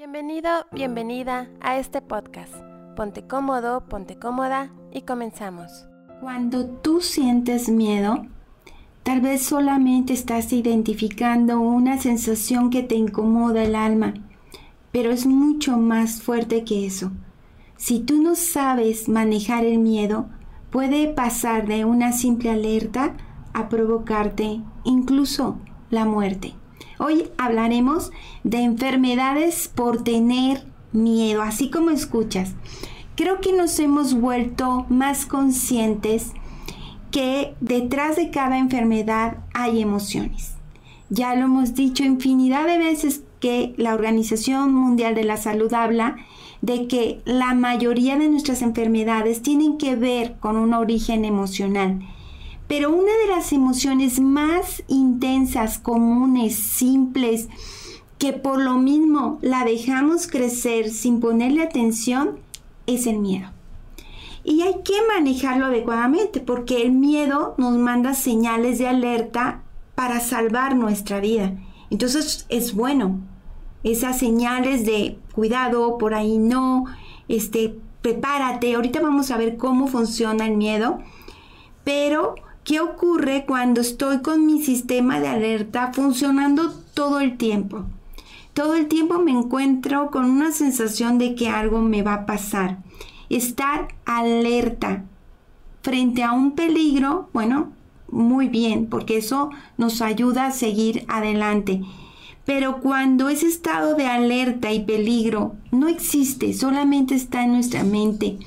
Bienvenido, bienvenida a este podcast. Ponte cómodo, ponte cómoda y comenzamos. Cuando tú sientes miedo, tal vez solamente estás identificando una sensación que te incomoda el alma, pero es mucho más fuerte que eso. Si tú no sabes manejar el miedo, puede pasar de una simple alerta a provocarte incluso la muerte. Hoy hablaremos de enfermedades por tener miedo, así como escuchas. Creo que nos hemos vuelto más conscientes que detrás de cada enfermedad hay emociones. Ya lo hemos dicho infinidad de veces que la Organización Mundial de la Salud habla de que la mayoría de nuestras enfermedades tienen que ver con un origen emocional. Pero una de las emociones más intensas, comunes, simples, que por lo mismo la dejamos crecer sin ponerle atención, es el miedo. Y hay que manejarlo adecuadamente porque el miedo nos manda señales de alerta para salvar nuestra vida. Entonces es bueno, esas señales de cuidado, por ahí no, este, prepárate, ahorita vamos a ver cómo funciona el miedo, pero ¿qué ocurre cuando estoy con mi sistema de alerta funcionando todo el tiempo? Todo el tiempo me encuentro con una sensación de que algo me va a pasar. Estar alerta frente a un peligro, bueno, muy bien, porque eso nos ayuda a seguir adelante. Pero cuando ese estado de alerta y peligro no existe, solamente está en nuestra mente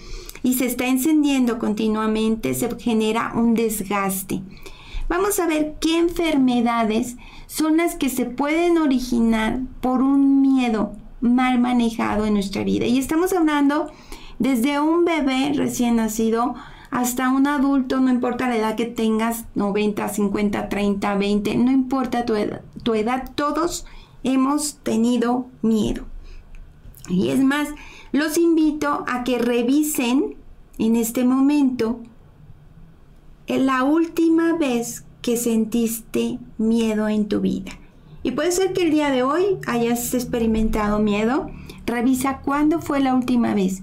y se está encendiendo continuamente, se genera un desgaste. Vamos a ver qué enfermedades son las que se pueden originar por un miedo mal manejado en nuestra vida. Y estamos hablando desde un bebé recién nacido hasta un adulto, no importa la edad que tengas, 90, 50, 30, 20, no importa tu edad, tu edad todos hemos tenido miedo. Y es más, los invito a que revisen en este momento la última vez que sentiste miedo en tu vida. Y puede ser que el día de hoy hayas experimentado miedo. Revisa cuándo fue la última vez.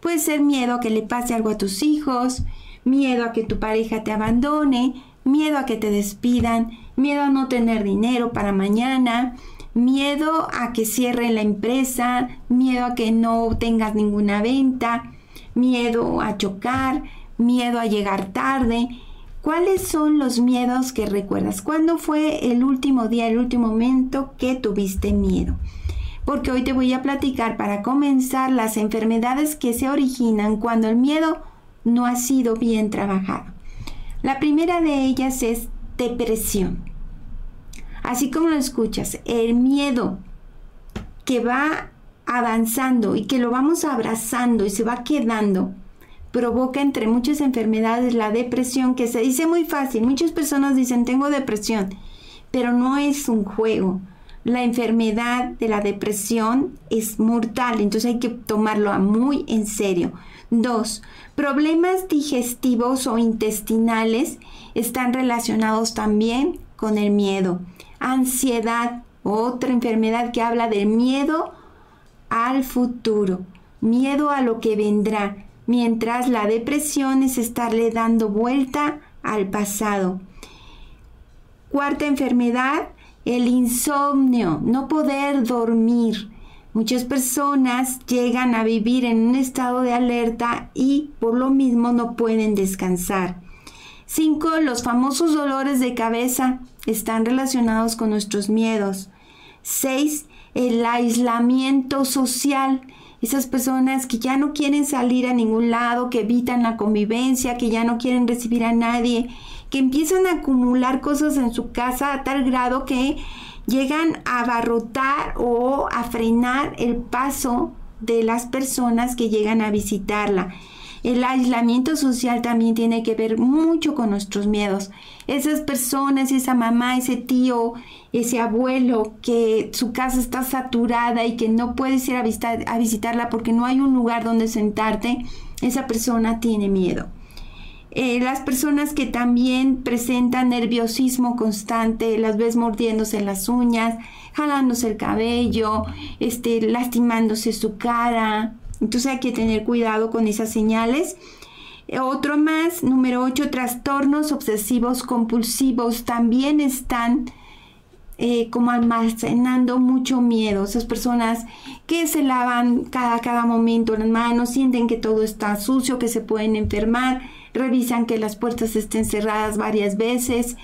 Puede ser miedo a que le pase algo a tus hijos, miedo a que tu pareja te abandone, miedo a que te despidan, miedo a no tener dinero para mañana, miedo a que cierre la empresa, miedo a que no tengas ninguna venta, miedo a chocar, miedo a llegar tarde. ¿Cuáles son los miedos que recuerdas? ¿Cuándo fue el último día, el último momento que tuviste miedo? Porque hoy te voy a platicar para comenzar las enfermedades que se originan cuando el miedo no ha sido bien trabajado. La primera de ellas es depresión. Así como lo escuchas, el miedo que va avanzando y que lo vamos abrazando y se va quedando, provoca entre muchas enfermedades la depresión, que se dice muy fácil. Muchas personas dicen tengo depresión, pero no es un juego. La enfermedad de la depresión es mortal, entonces hay que tomarlo muy en serio. Dos, problemas digestivos o intestinales están relacionados también con el miedo. Ansiedad, otra enfermedad que habla del miedo al futuro, miedo a lo que vendrá, mientras la depresión es estarle dando vuelta al pasado. Cuarta enfermedad, el insomnio, no poder dormir. Muchas personas llegan a vivir en un estado de alerta y por lo mismo no pueden descansar. 5. Los famosos dolores de cabeza están relacionados con nuestros miedos. 6. El aislamiento social. Esas personas que ya no quieren salir a ningún lado, que evitan la convivencia, que ya no quieren recibir a nadie, que empiezan a acumular cosas en su casa a tal grado que llegan a abarrotar o a frenar el paso de las personas que llegan a visitarla. El aislamiento social también tiene que ver mucho con nuestros miedos. Esas personas, esa mamá, ese tío, ese abuelo que su casa está saturada y que no puedes ir a, a visitarla porque no hay un lugar donde sentarte, esa persona tiene miedo. Eh, las personas que también presentan nerviosismo constante, las ves mordiéndose las uñas, jalándose el cabello, este, lastimándose su cara. Entonces hay que tener cuidado con esas señales. Otro más, número 8, trastornos obsesivos compulsivos también están eh, como almacenando mucho miedo. Esas personas que se lavan cada, cada momento las manos, sienten que todo está sucio, que se pueden enfermar, revisan que las puertas estén cerradas varias veces,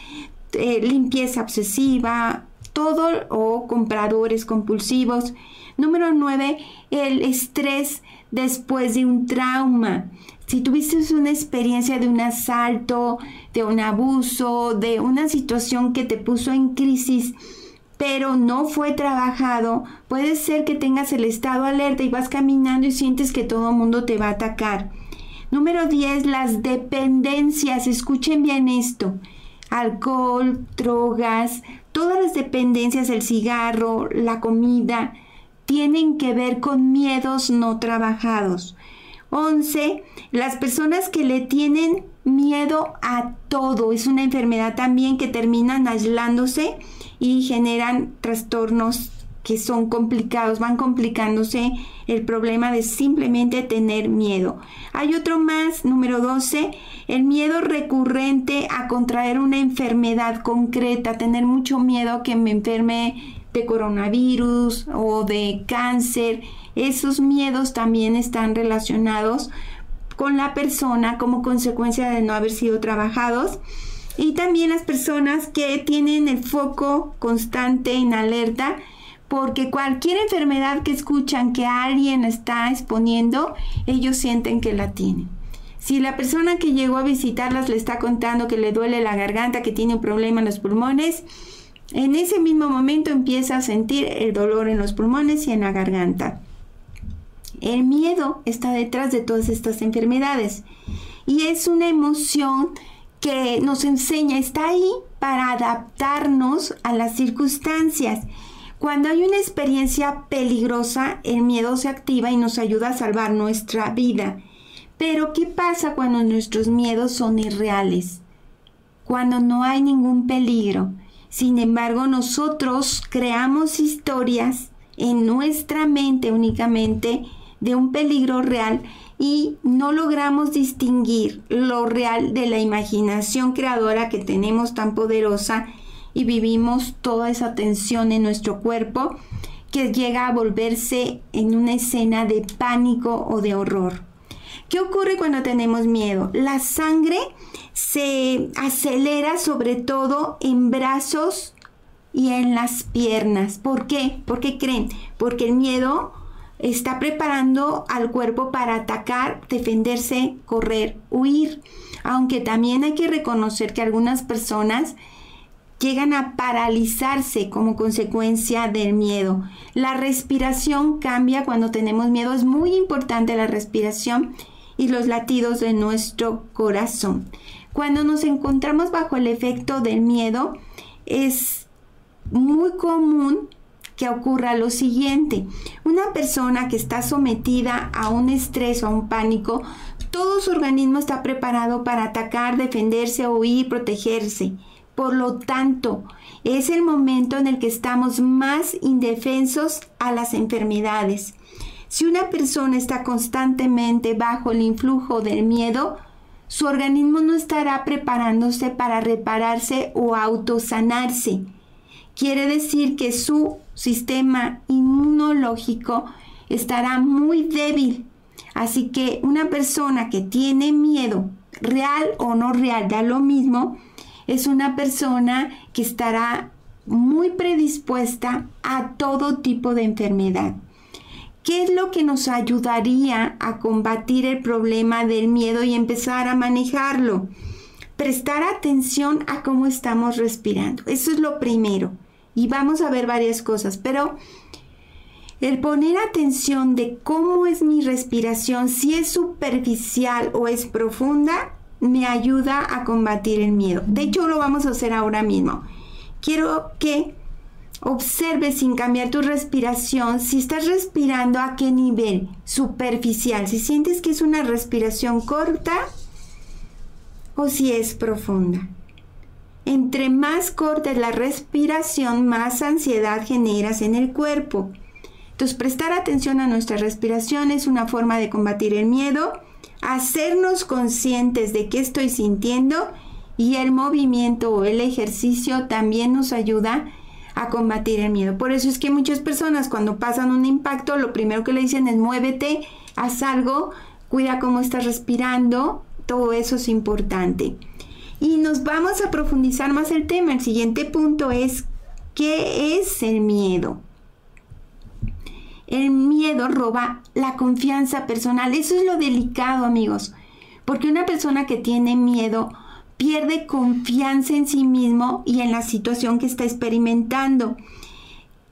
eh, limpieza obsesiva, todo o compradores compulsivos. Número 9, el estrés después de un trauma. Si tuviste una experiencia de un asalto, de un abuso, de una situación que te puso en crisis, pero no fue trabajado, puede ser que tengas el estado alerta y vas caminando y sientes que todo el mundo te va a atacar. Número 10, las dependencias. Escuchen bien esto. Alcohol, drogas, todas las dependencias, el cigarro, la comida, tienen que ver con miedos no trabajados. 11. Las personas que le tienen miedo a todo. Es una enfermedad también que terminan aislándose y generan trastornos que son complicados, van complicándose el problema de simplemente tener miedo. Hay otro más, número 12, el miedo recurrente a contraer una enfermedad concreta, tener mucho miedo que me enferme de coronavirus o de cáncer. Esos miedos también están relacionados con la persona como consecuencia de no haber sido trabajados. Y también las personas que tienen el foco constante en alerta porque cualquier enfermedad que escuchan que alguien está exponiendo, ellos sienten que la tienen. Si la persona que llegó a visitarlas le está contando que le duele la garganta, que tiene un problema en los pulmones, en ese mismo momento empieza a sentir el dolor en los pulmones y en la garganta. El miedo está detrás de todas estas enfermedades y es una emoción que nos enseña, está ahí para adaptarnos a las circunstancias cuando hay una experiencia peligrosa, el miedo se activa y nos ayuda a salvar nuestra vida. Pero ¿qué pasa cuando nuestros miedos son irreales? Cuando no hay ningún peligro. Sin embargo, nosotros creamos historias en nuestra mente únicamente de un peligro real y no logramos distinguir lo real de la imaginación creadora que tenemos tan poderosa y vivimos toda esa tensión en nuestro cuerpo que llega a volverse en una escena de pánico o de horror. ¿Qué ocurre cuando tenemos miedo? La sangre se acelera sobre todo en brazos y en las piernas. ¿Por qué? ¿Por qué creen? Porque el miedo está preparando al cuerpo para atacar, defenderse, correr, huir. Aunque también hay que reconocer que algunas personas llegan a paralizarse como consecuencia del miedo. La respiración cambia cuando tenemos miedo. Es muy importante la respiración y los latidos de nuestro corazón. Cuando nos encontramos bajo el efecto del miedo, es muy común que ocurra lo siguiente. Una persona que está sometida a un estrés o a un pánico, todo su organismo está preparado para atacar, defenderse, huir, protegerse. Por lo tanto, es el momento en el que estamos más indefensos a las enfermedades. Si una persona está constantemente bajo el influjo del miedo, su organismo no estará preparándose para repararse o autosanarse. Quiere decir que su sistema inmunológico estará muy débil. Así que una persona que tiene miedo, real o no real, da lo mismo, es una persona que estará muy predispuesta a todo tipo de enfermedad. ¿Qué es lo que nos ayudaría a combatir el problema del miedo y empezar a manejarlo? Prestar atención a cómo estamos respirando. Eso es lo primero. Y vamos a ver varias cosas, pero el poner atención de cómo es mi respiración, si es superficial o es profunda, me ayuda a combatir el miedo. De hecho, lo vamos a hacer ahora mismo. Quiero que observes sin cambiar tu respiración si estás respirando a qué nivel superficial. Si sientes que es una respiración corta, o si es profunda. Entre más corta es la respiración, más ansiedad generas en el cuerpo. Entonces, prestar atención a nuestra respiración es una forma de combatir el miedo, hacernos conscientes de qué estoy sintiendo y el movimiento o el ejercicio también nos ayuda combatir el miedo. Por eso es que muchas personas cuando pasan un impacto, lo primero que le dicen es muévete, haz algo, cuida cómo estás respirando, todo eso es importante. Y nos vamos a profundizar más el tema. El siguiente punto es, ¿qué es el miedo? El miedo roba la confianza personal. Eso es lo delicado, amigos. Porque una persona que tiene miedo pierde confianza en sí mismo y en la situación que está experimentando.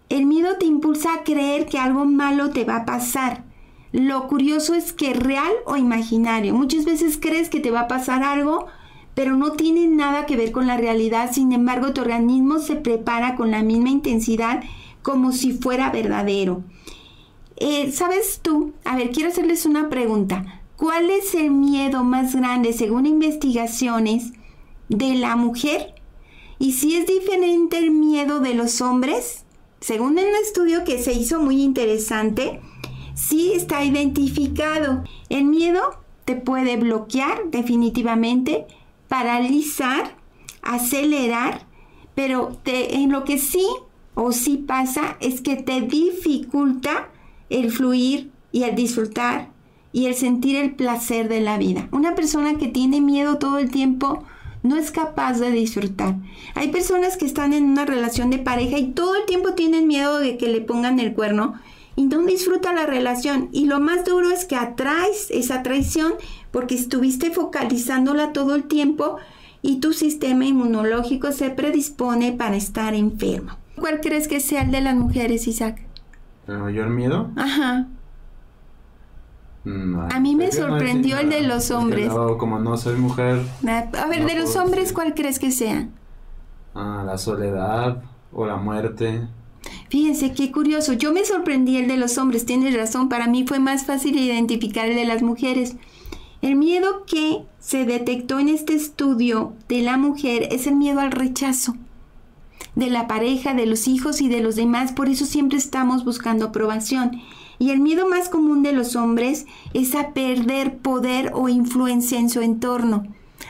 El miedo te impulsa a creer que algo malo te va a pasar. Lo curioso es que real o imaginario. Muchas veces crees que te va a pasar algo, pero no tiene nada que ver con la realidad. Sin embargo, tu organismo se prepara con la misma intensidad como si fuera verdadero. Eh, ¿Sabes tú? A ver, quiero hacerles una pregunta. ¿Cuál es el miedo más grande según investigaciones de la mujer? ¿Y si es diferente el miedo de los hombres? Según un estudio que se hizo muy interesante, sí está identificado. El miedo te puede bloquear definitivamente, paralizar, acelerar, pero en lo que sí o sí pasa es que te dificulta el fluir y el disfrutar y el sentir el placer de la vida. Una persona que tiene miedo todo el tiempo no es capaz de disfrutar. Hay personas que están en una relación de pareja y todo el tiempo tienen miedo de que le pongan el cuerno y no disfruta la relación. Y lo más duro es que atraes esa traición porque estuviste focalizándola todo el tiempo y tu sistema inmunológico se predispone para estar enfermo. ¿Cuál crees que sea el de las mujeres, Isaac? ¿El mayor miedo? Ajá. Mm, a mí me sorprendió el de los hombres. como no soy mujer. A ver, de los hombres, ¿cuál crees que sea? Ah, la soledad o la muerte. Fíjense qué curioso. Yo me sorprendí el de los hombres. Tienes razón. Para mí fue más fácil identificar el de las mujeres. El miedo que se detectó en este estudio de la mujer es el miedo al rechazo de la pareja, de los hijos y de los demás. Por eso siempre estamos buscando aprobación. Y el miedo más común de los hombres es a perder poder o influencia en su entorno,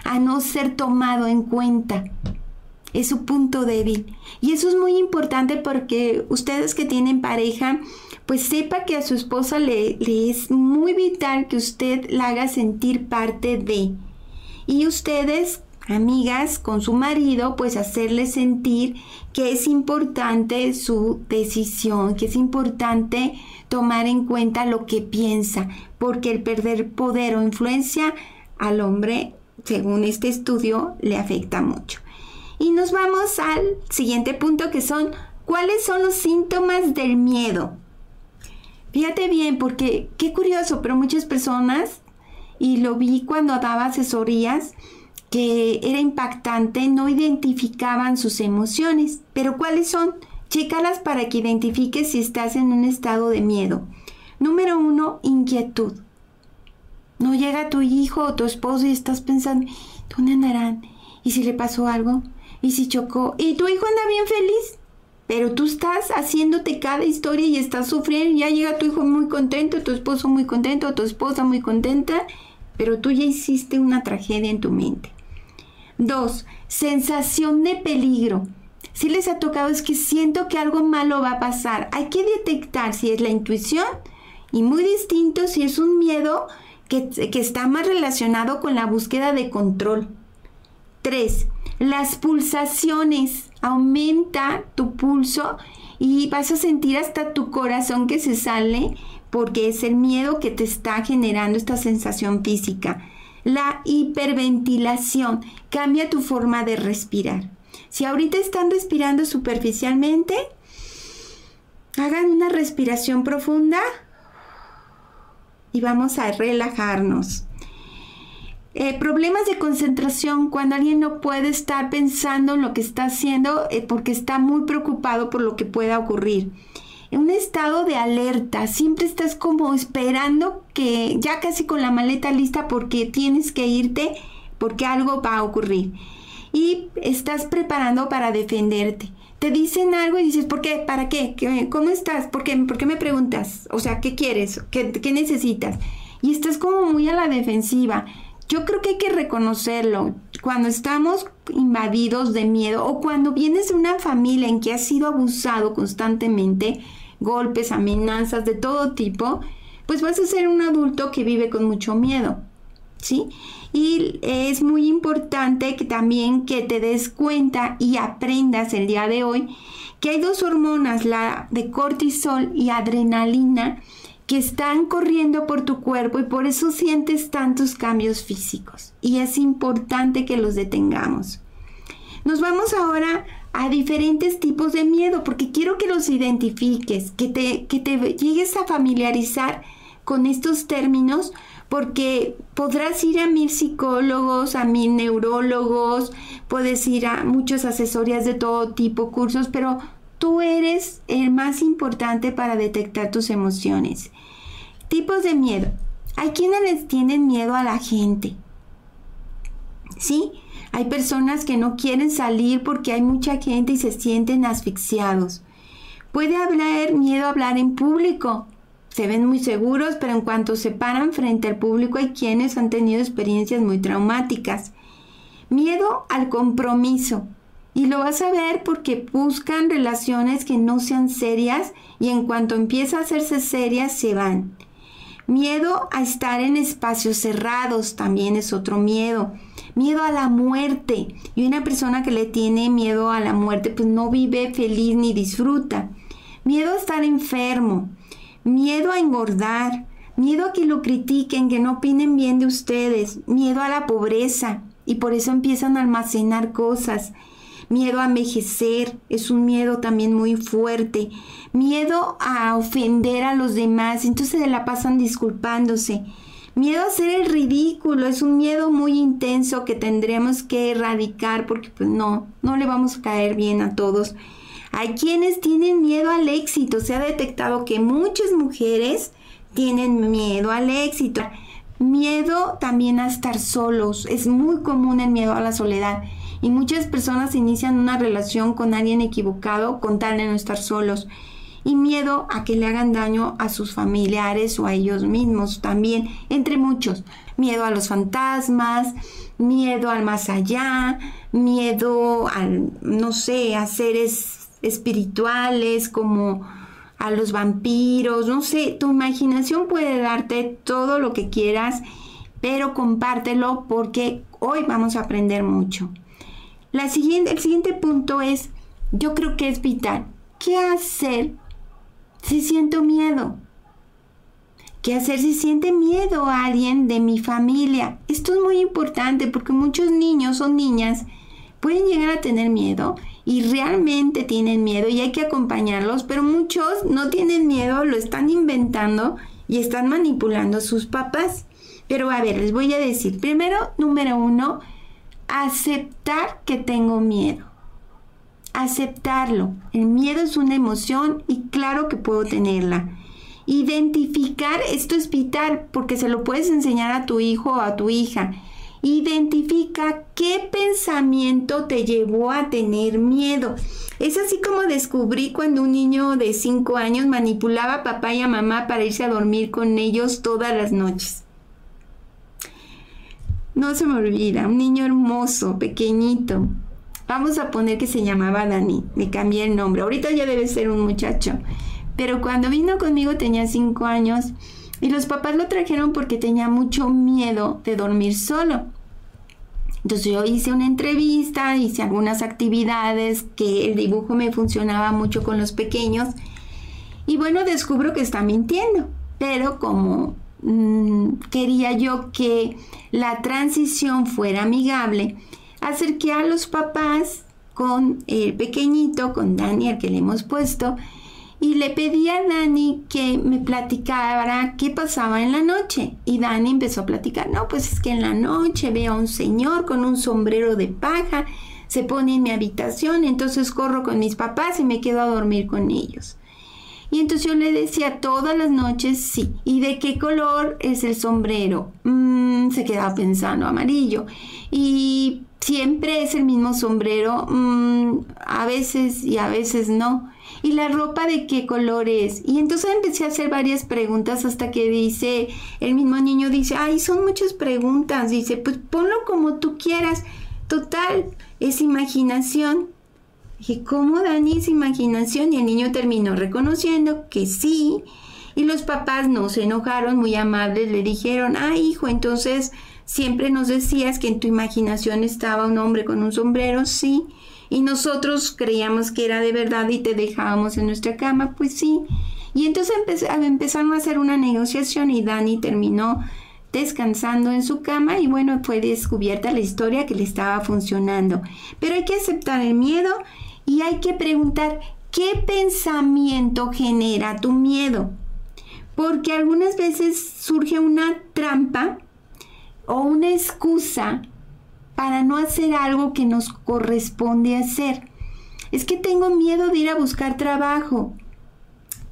a no ser tomado en cuenta. Es su punto débil. Y eso es muy importante porque ustedes que tienen pareja, pues sepa que a su esposa le, le es muy vital que usted la haga sentir parte de. Y ustedes amigas con su marido, pues hacerle sentir que es importante su decisión, que es importante tomar en cuenta lo que piensa, porque el perder poder o influencia al hombre, según este estudio, le afecta mucho. Y nos vamos al siguiente punto que son, ¿cuáles son los síntomas del miedo? Fíjate bien, porque qué curioso, pero muchas personas, y lo vi cuando daba asesorías, que era impactante, no identificaban sus emociones. Pero ¿cuáles son? Chécalas para que identifiques si estás en un estado de miedo. Número uno, inquietud. No llega tu hijo o tu esposo y estás pensando, ¿dónde andarán? ¿Y si le pasó algo? ¿Y si chocó? ¿Y tu hijo anda bien feliz? Pero tú estás haciéndote cada historia y estás sufriendo. Ya llega tu hijo muy contento, tu esposo muy contento, tu esposa muy contenta, pero tú ya hiciste una tragedia en tu mente. Dos, sensación de peligro. Si les ha tocado es que siento que algo malo va a pasar. Hay que detectar si es la intuición y muy distinto si es un miedo que, que está más relacionado con la búsqueda de control. Tres, las pulsaciones. Aumenta tu pulso y vas a sentir hasta tu corazón que se sale porque es el miedo que te está generando esta sensación física. La hiperventilación cambia tu forma de respirar. Si ahorita están respirando superficialmente, hagan una respiración profunda y vamos a relajarnos. Eh, problemas de concentración, cuando alguien no puede estar pensando en lo que está haciendo eh, porque está muy preocupado por lo que pueda ocurrir un estado de alerta, siempre estás como esperando que ya casi con la maleta lista porque tienes que irte porque algo va a ocurrir. Y estás preparando para defenderte. Te dicen algo y dices, ¿por qué? ¿Para qué? ¿Cómo estás? ¿Por qué? ¿Por qué me preguntas? O sea, ¿qué quieres? ¿Qué, qué necesitas? Y estás como muy a la defensiva. Yo creo que hay que reconocerlo. Cuando estamos invadidos de miedo o cuando vienes de una familia en que has sido abusado constantemente, golpes, amenazas de todo tipo, pues vas a ser un adulto que vive con mucho miedo. ¿Sí? Y es muy importante que también que te des cuenta y aprendas el día de hoy que hay dos hormonas, la de cortisol y adrenalina, que están corriendo por tu cuerpo y por eso sientes tantos cambios físicos. Y es importante que los detengamos. Nos vamos ahora a diferentes tipos de miedo porque quiero que los identifiques, que te, que te llegues a familiarizar con estos términos porque podrás ir a mil psicólogos, a mil neurólogos, puedes ir a muchas asesorías de todo tipo, cursos, pero tú eres el más importante para detectar tus emociones. Tipos de miedo. Hay quienes les tienen miedo a la gente. ¿Sí? Hay personas que no quieren salir porque hay mucha gente y se sienten asfixiados. Puede haber miedo a hablar en público. Se ven muy seguros, pero en cuanto se paran frente al público hay quienes han tenido experiencias muy traumáticas. Miedo al compromiso. Y lo vas a ver porque buscan relaciones que no sean serias y en cuanto empieza a hacerse serias se van. Miedo a estar en espacios cerrados también es otro miedo. Miedo a la muerte. Y una persona que le tiene miedo a la muerte pues no vive feliz ni disfruta. Miedo a estar enfermo. Miedo a engordar. Miedo a que lo critiquen, que no opinen bien de ustedes. Miedo a la pobreza. Y por eso empiezan a almacenar cosas miedo a envejecer, es un miedo también muy fuerte, miedo a ofender a los demás, entonces se la pasan disculpándose. Miedo a hacer el ridículo, es un miedo muy intenso que tendremos que erradicar porque pues no, no le vamos a caer bien a todos. Hay quienes tienen miedo al éxito, se ha detectado que muchas mujeres tienen miedo al éxito. Miedo también a estar solos, es muy común el miedo a la soledad y muchas personas inician una relación con alguien equivocado con tal de no estar solos y miedo a que le hagan daño a sus familiares o a ellos mismos también, entre muchos. Miedo a los fantasmas, miedo al más allá, miedo al, no sé, a seres espirituales como a los vampiros, no sé, tu imaginación puede darte todo lo que quieras, pero compártelo porque hoy vamos a aprender mucho. La siguiente, el siguiente punto es, yo creo que es vital, ¿qué hacer si siento miedo? ¿Qué hacer si siente miedo a alguien de mi familia? Esto es muy importante porque muchos niños o niñas pueden llegar a tener miedo y realmente tienen miedo y hay que acompañarlos, pero muchos no tienen miedo, lo están inventando y están manipulando a sus papás. Pero a ver, les voy a decir, primero, número uno, aceptar que tengo miedo. Aceptarlo. El miedo es una emoción y claro que puedo tenerla. Identificar, esto es vital porque se lo puedes enseñar a tu hijo o a tu hija. Identifica qué pensamiento te llevó a tener miedo. Es así como descubrí cuando un niño de 5 años manipulaba a papá y a mamá para irse a dormir con ellos todas las noches. No se me olvida, un niño hermoso, pequeñito. Vamos a poner que se llamaba Dani, me cambié el nombre. Ahorita ya debe ser un muchacho. Pero cuando vino conmigo tenía cinco años y los papás lo trajeron porque tenía mucho miedo de dormir solo. Entonces yo hice una entrevista, hice algunas actividades que el dibujo me funcionaba mucho con los pequeños. Y bueno, descubro que está mintiendo. Pero como Mm, quería yo que la transición fuera amigable, acerqué a los papás con el pequeñito, con Dani, al que le hemos puesto, y le pedí a Dani que me platicara qué pasaba en la noche. Y Dani empezó a platicar, no, pues es que en la noche veo a un señor con un sombrero de paja, se pone en mi habitación, entonces corro con mis papás y me quedo a dormir con ellos. Y entonces yo le decía todas las noches sí. ¿Y de qué color es el sombrero? Mm, se quedaba pensando amarillo. Y siempre es el mismo sombrero. Mm, a veces y a veces no. ¿Y la ropa de qué color es? Y entonces empecé a hacer varias preguntas hasta que dice, el mismo niño dice, ay, son muchas preguntas. Dice, pues ponlo como tú quieras. Total, es imaginación. Dije, ¿cómo Dani es imaginación? Y el niño terminó reconociendo que sí. Y los papás no se enojaron, muy amables, le dijeron, ah, hijo, entonces siempre nos decías que en tu imaginación estaba un hombre con un sombrero, sí. Y nosotros creíamos que era de verdad y te dejábamos en nuestra cama, pues sí. Y entonces empezaron a hacer una negociación y Dani terminó descansando en su cama y bueno, fue descubierta la historia que le estaba funcionando. Pero hay que aceptar el miedo y hay que preguntar qué pensamiento genera tu miedo. Porque algunas veces surge una trampa o una excusa para no hacer algo que nos corresponde hacer. Es que tengo miedo de ir a buscar trabajo.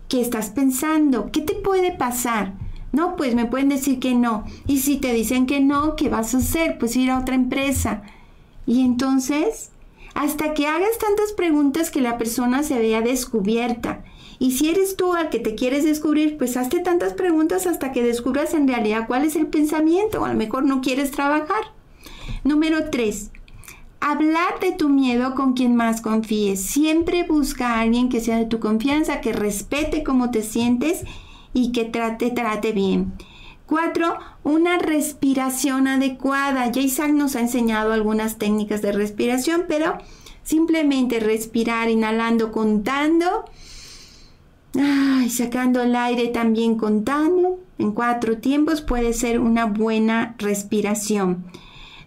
¿Qué estás pensando? ¿Qué te puede pasar? No, pues me pueden decir que no. Y si te dicen que no, ¿qué vas a hacer? Pues ir a otra empresa. Y entonces, hasta que hagas tantas preguntas que la persona se vea descubierta. Y si eres tú al que te quieres descubrir, pues hazte tantas preguntas hasta que descubras en realidad cuál es el pensamiento. O a lo mejor no quieres trabajar. Número 3. Hablar de tu miedo con quien más confíes. Siempre busca a alguien que sea de tu confianza, que respete cómo te sientes y que trate, trate bien. 4. Una respiración adecuada. Ya Isaac nos ha enseñado algunas técnicas de respiración, pero simplemente respirar inhalando, contando. Ay, sacando el aire también contando. En cuatro tiempos puede ser una buena respiración.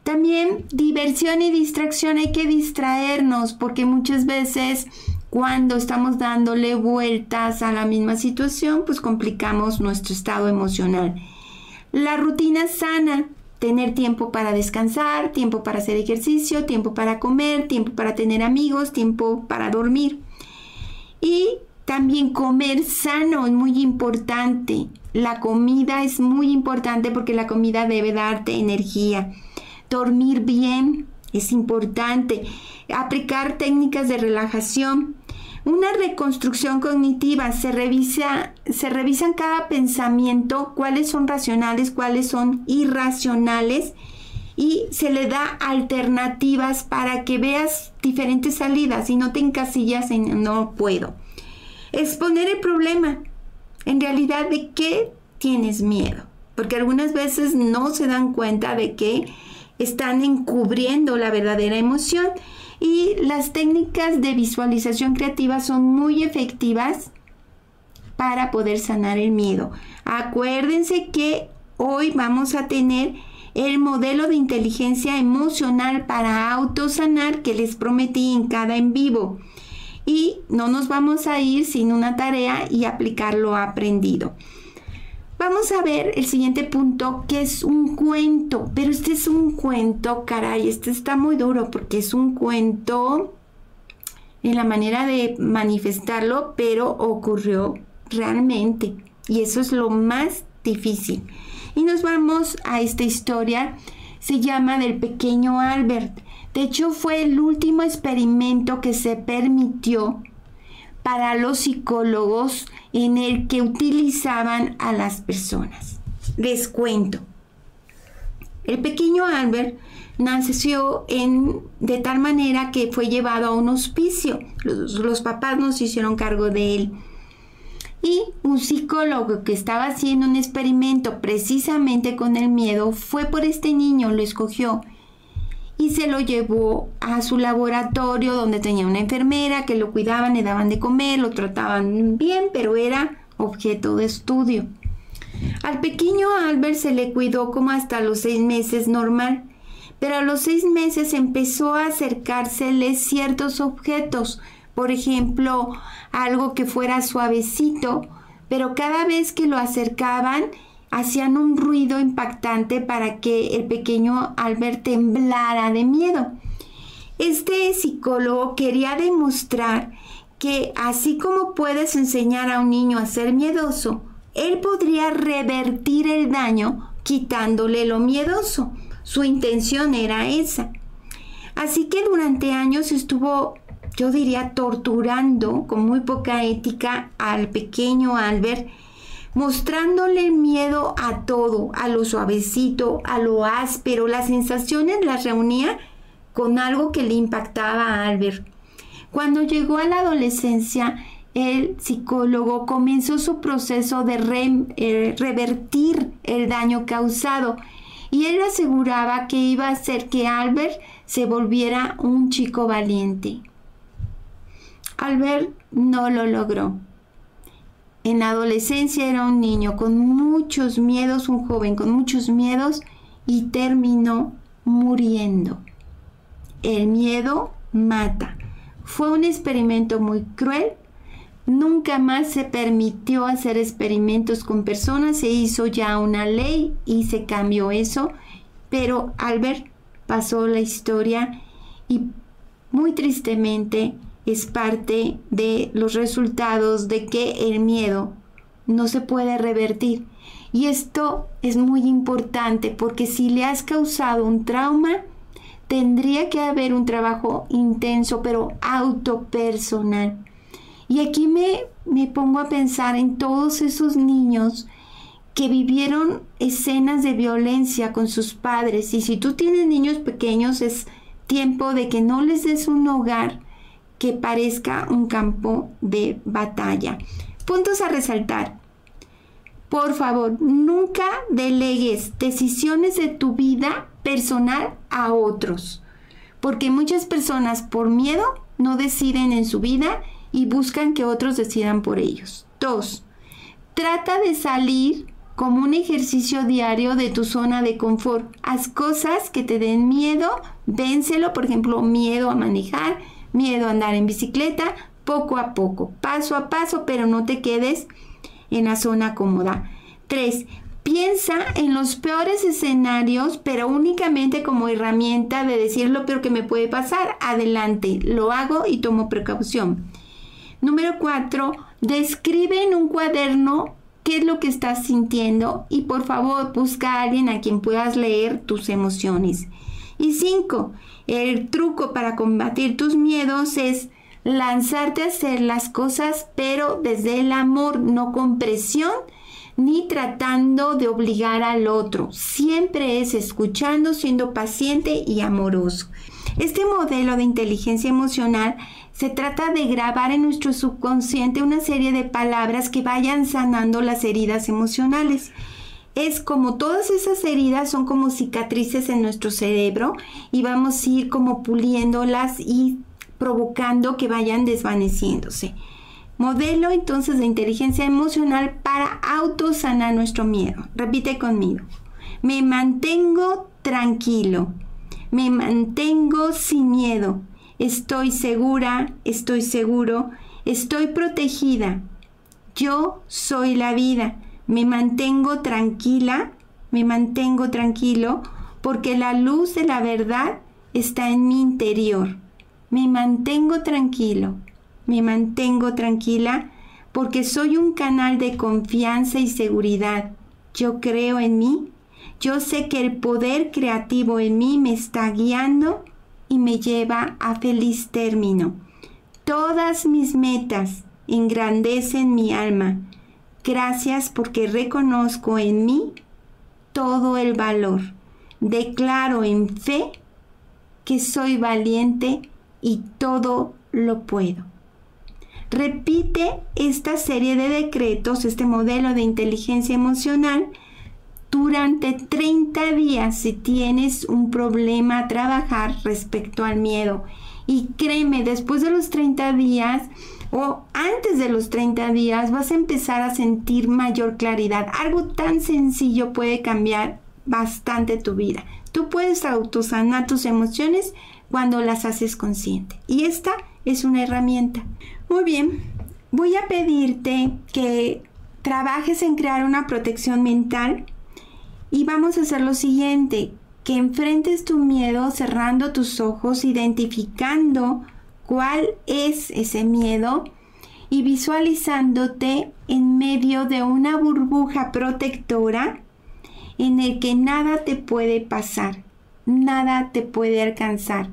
También diversión y distracción, hay que distraernos porque muchas veces cuando estamos dándole vueltas a la misma situación, pues complicamos nuestro estado emocional. La rutina sana, tener tiempo para descansar, tiempo para hacer ejercicio, tiempo para comer, tiempo para tener amigos, tiempo para dormir. Y también comer sano es muy importante. La comida es muy importante porque la comida debe darte energía. Dormir bien es importante. Aplicar técnicas de relajación. Una reconstrucción cognitiva. Se revisa, se revisan cada pensamiento, cuáles son racionales, cuáles son irracionales y se le da alternativas para que veas diferentes salidas y no te encasillas en no puedo. Exponer el problema. En realidad, ¿de qué tienes miedo? Porque algunas veces no se dan cuenta de que están encubriendo la verdadera emoción y las técnicas de visualización creativa son muy efectivas para poder sanar el miedo. Acuérdense que hoy vamos a tener el modelo de inteligencia emocional para autosanar que les prometí en cada en vivo. Y no nos vamos a ir sin una tarea y aplicar lo aprendido. Vamos a ver el siguiente punto, que es un cuento, pero este es un cuento, caray, este está muy duro porque es un cuento en la manera de manifestarlo, pero ocurrió realmente. Y eso es lo más difícil. Y nos vamos a esta historia, se llama del pequeño Albert. De hecho, fue el último experimento que se permitió para los psicólogos en el que utilizaban a las personas. Les cuento. El pequeño Albert nació en, de tal manera que fue llevado a un hospicio. Los, los papás nos hicieron cargo de él. Y un psicólogo que estaba haciendo un experimento precisamente con el miedo fue por este niño, lo escogió y se lo llevó a su laboratorio donde tenía una enfermera que lo cuidaban, le daban de comer, lo trataban bien, pero era objeto de estudio. Al pequeño Albert se le cuidó como hasta los seis meses normal, pero a los seis meses empezó a acercársele ciertos objetos, por ejemplo, algo que fuera suavecito, pero cada vez que lo acercaban hacían un ruido impactante para que el pequeño Albert temblara de miedo. Este psicólogo quería demostrar que así como puedes enseñar a un niño a ser miedoso, él podría revertir el daño quitándole lo miedoso. Su intención era esa. Así que durante años estuvo, yo diría, torturando con muy poca ética al pequeño Albert, mostrándole miedo a todo, a lo suavecito, a lo áspero. Las sensaciones las reunía con algo que le impactaba a Albert. Cuando llegó a la adolescencia, el psicólogo comenzó su proceso de eh, revertir el daño causado y él aseguraba que iba a hacer que Albert se volviera un chico valiente. Albert no lo logró. En la adolescencia era un niño con muchos miedos, un joven con muchos miedos y terminó muriendo. El miedo mata. Fue un experimento muy cruel. Nunca más se permitió hacer experimentos con personas, se hizo ya una ley y se cambió eso, pero Albert pasó la historia y muy tristemente es parte de los resultados de que el miedo no se puede revertir. Y esto es muy importante porque si le has causado un trauma, tendría que haber un trabajo intenso, pero autopersonal. Y aquí me, me pongo a pensar en todos esos niños que vivieron escenas de violencia con sus padres. Y si tú tienes niños pequeños, es tiempo de que no les des un hogar que parezca un campo de batalla. Puntos a resaltar. Por favor, nunca delegues decisiones de tu vida personal a otros, porque muchas personas por miedo no deciden en su vida y buscan que otros decidan por ellos. Dos, trata de salir como un ejercicio diario de tu zona de confort. Haz cosas que te den miedo, vénselo, por ejemplo, miedo a manejar, miedo a andar en bicicleta, poco a poco, paso a paso, pero no te quedes en la zona cómoda. 3. Piensa en los peores escenarios, pero únicamente como herramienta de decir lo peor que me puede pasar. Adelante, lo hago y tomo precaución. Número 4. Describe en un cuaderno qué es lo que estás sintiendo y por favor busca a alguien a quien puedas leer tus emociones. Y 5. El truco para combatir tus miedos es lanzarte a hacer las cosas pero desde el amor, no con presión ni tratando de obligar al otro. Siempre es escuchando, siendo paciente y amoroso. Este modelo de inteligencia emocional se trata de grabar en nuestro subconsciente una serie de palabras que vayan sanando las heridas emocionales. Es como todas esas heridas son como cicatrices en nuestro cerebro y vamos a ir como puliéndolas y provocando que vayan desvaneciéndose. Modelo entonces de inteligencia emocional para autosanar nuestro miedo. Repite conmigo. Me mantengo tranquilo. Me mantengo sin miedo. Estoy segura, estoy seguro, estoy protegida. Yo soy la vida. Me mantengo tranquila, me mantengo tranquilo porque la luz de la verdad está en mi interior. Me mantengo tranquilo me mantengo tranquila porque soy un canal de confianza y seguridad. Yo creo en mí. Yo sé que el poder creativo en mí me está guiando y me lleva a feliz término. Todas mis metas engrandecen mi alma. Gracias porque reconozco en mí todo el valor. Declaro en fe que soy valiente y todo lo puedo. Repite esta serie de decretos, este modelo de inteligencia emocional, durante 30 días si tienes un problema a trabajar respecto al miedo. Y créeme, después de los 30 días o antes de los 30 días vas a empezar a sentir mayor claridad. Algo tan sencillo puede cambiar bastante tu vida. Tú puedes autosanar tus emociones cuando las haces consciente. Y esta es una herramienta. Muy bien, voy a pedirte que trabajes en crear una protección mental y vamos a hacer lo siguiente, que enfrentes tu miedo cerrando tus ojos, identificando cuál es ese miedo y visualizándote en medio de una burbuja protectora en el que nada te puede pasar, nada te puede alcanzar.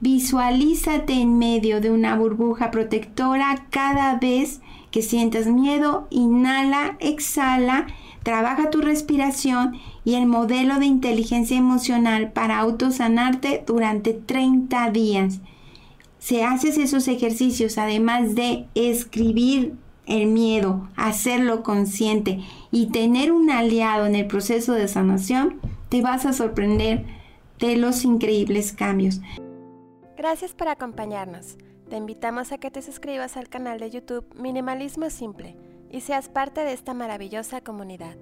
Visualízate en medio de una burbuja protectora cada vez que sientas miedo, inhala, exhala, trabaja tu respiración y el modelo de inteligencia emocional para autosanarte durante 30 días. Si haces esos ejercicios, además de escribir el miedo, hacerlo consciente y tener un aliado en el proceso de sanación, te vas a sorprender de los increíbles cambios. Gracias por acompañarnos. Te invitamos a que te suscribas al canal de YouTube Minimalismo Simple y seas parte de esta maravillosa comunidad.